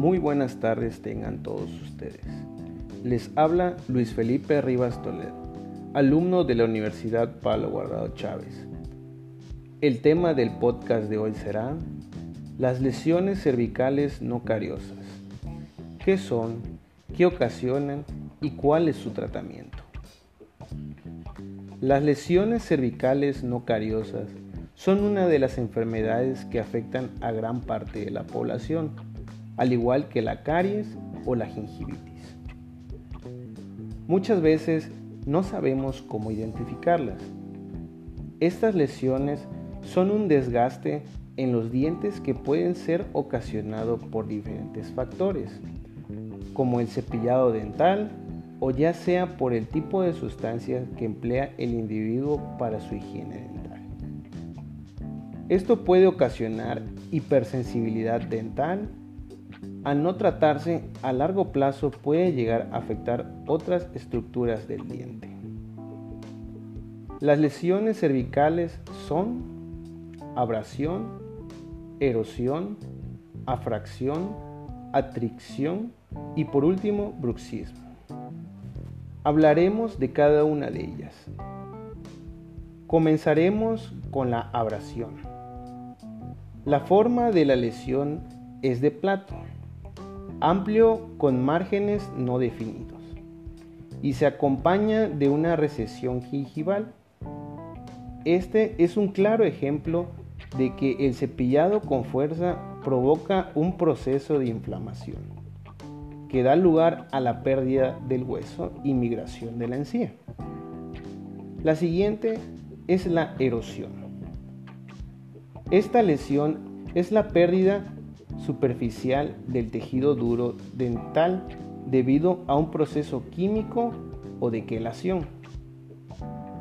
Muy buenas tardes tengan todos ustedes. Les habla Luis Felipe Rivas Toledo, alumno de la Universidad Pablo Guardado Chávez. El tema del podcast de hoy será las lesiones cervicales no cariosas. ¿Qué son? ¿Qué ocasionan? ¿Y cuál es su tratamiento? Las lesiones cervicales no cariosas son una de las enfermedades que afectan a gran parte de la población, al igual que la caries o la gingivitis. Muchas veces no sabemos cómo identificarlas. Estas lesiones son un desgaste en los dientes que pueden ser ocasionado por diferentes factores, como el cepillado dental o ya sea por el tipo de sustancias que emplea el individuo para su higiene dental. Esto puede ocasionar hipersensibilidad dental. Al no tratarse, a largo plazo puede llegar a afectar otras estructuras del diente. Las lesiones cervicales son abrasión, erosión, afracción, atricción y por último bruxismo. Hablaremos de cada una de ellas. Comenzaremos con la abrasión. La forma de la lesión es de plato, amplio con márgenes no definidos, y se acompaña de una recesión gingival. Este es un claro ejemplo de que el cepillado con fuerza provoca un proceso de inflamación que da lugar a la pérdida del hueso y migración de la encía. La siguiente es la erosión. Esta lesión es la pérdida superficial del tejido duro dental debido a un proceso químico o de quelación.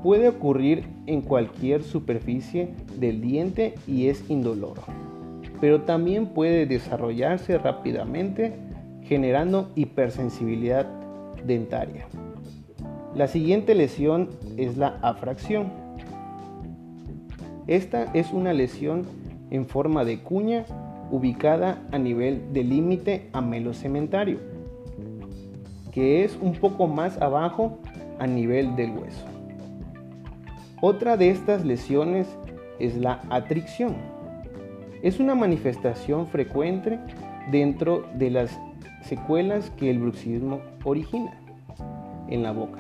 Puede ocurrir en cualquier superficie del diente y es indoloro, pero también puede desarrollarse rápidamente generando hipersensibilidad dentaria. La siguiente lesión es la afracción. Esta es una lesión en forma de cuña ubicada a nivel del límite amelocementario, que es un poco más abajo a nivel del hueso. Otra de estas lesiones es la atricción. Es una manifestación frecuente dentro de las secuelas que el bruxismo origina en la boca.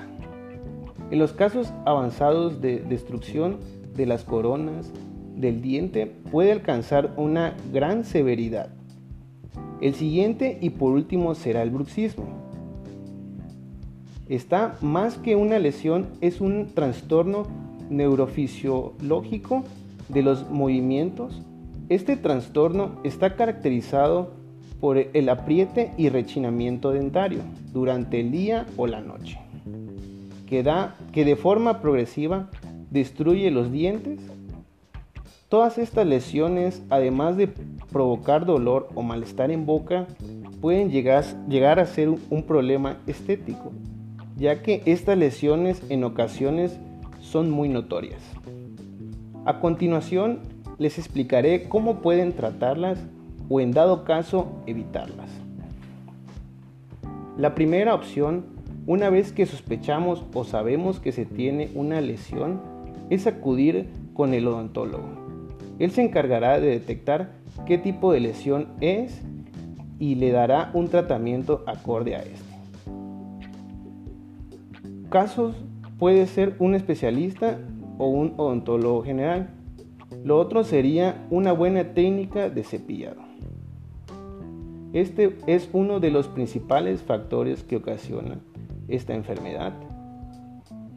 En los casos avanzados de destrucción de las coronas del diente puede alcanzar una gran severidad. El siguiente y por último será el bruxismo. Está más que una lesión, es un trastorno neurofisiológico de los movimientos. Este trastorno está caracterizado por el apriete y rechinamiento dentario durante el día o la noche, que, da, que de forma progresiva destruye los dientes. Todas estas lesiones, además de provocar dolor o malestar en boca, pueden llegar, a ser un problema estético, ya que estas lesiones en ocasiones son muy notorias. A continuación, les explicaré cómo pueden tratarlas o en dado caso evitarlas. La primera opción, una vez que sospechamos o sabemos que se tiene una lesión, es acudir con el odontólogo. Él se encargará de detectar qué tipo de lesión es y le dará un tratamiento acorde a este. Casos puede ser un especialista o un odontólogo general. Lo otro sería una buena técnica de cepillado. Este es uno de los principales factores que ocasionan esta enfermedad.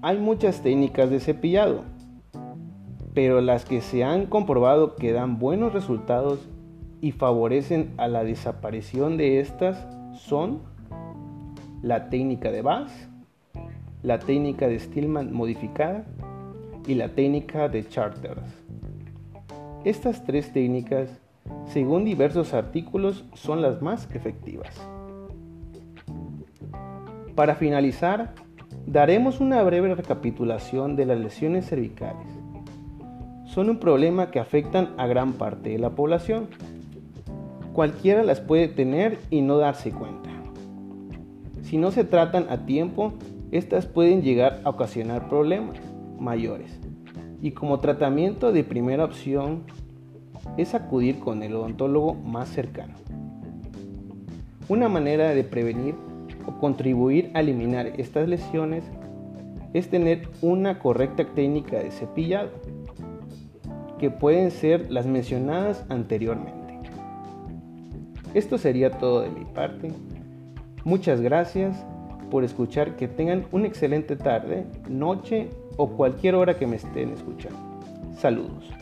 Hay muchas técnicas de cepillado, pero las que se han comprobado que dan buenos resultados y favorecen a la desaparición de estas son la técnica de Bass, la técnica de Stillman modificada y la técnica de Charters. Estas tres técnicas, según diversos artículos, son las más efectivas. Para finalizar, daremos una breve recapitulación de las lesiones cervicales son un problema que afectan a gran parte de la población. cualquiera las puede tener y no darse cuenta. Si no se tratan a tiempo, estas pueden llegar a ocasionar problemas mayores. Y como tratamiento de primera opción es acudir con el odontólogo más cercano. Una manera de prevenir o contribuir a eliminar estas lesiones es tener una correcta técnica de cepillado, que pueden ser las mencionadas anteriormente. Esto sería todo de mi parte. Muchas gracias por escuchar. Que tengan una excelente tarde, noche o cualquier hora que me estén escuchando. Saludos.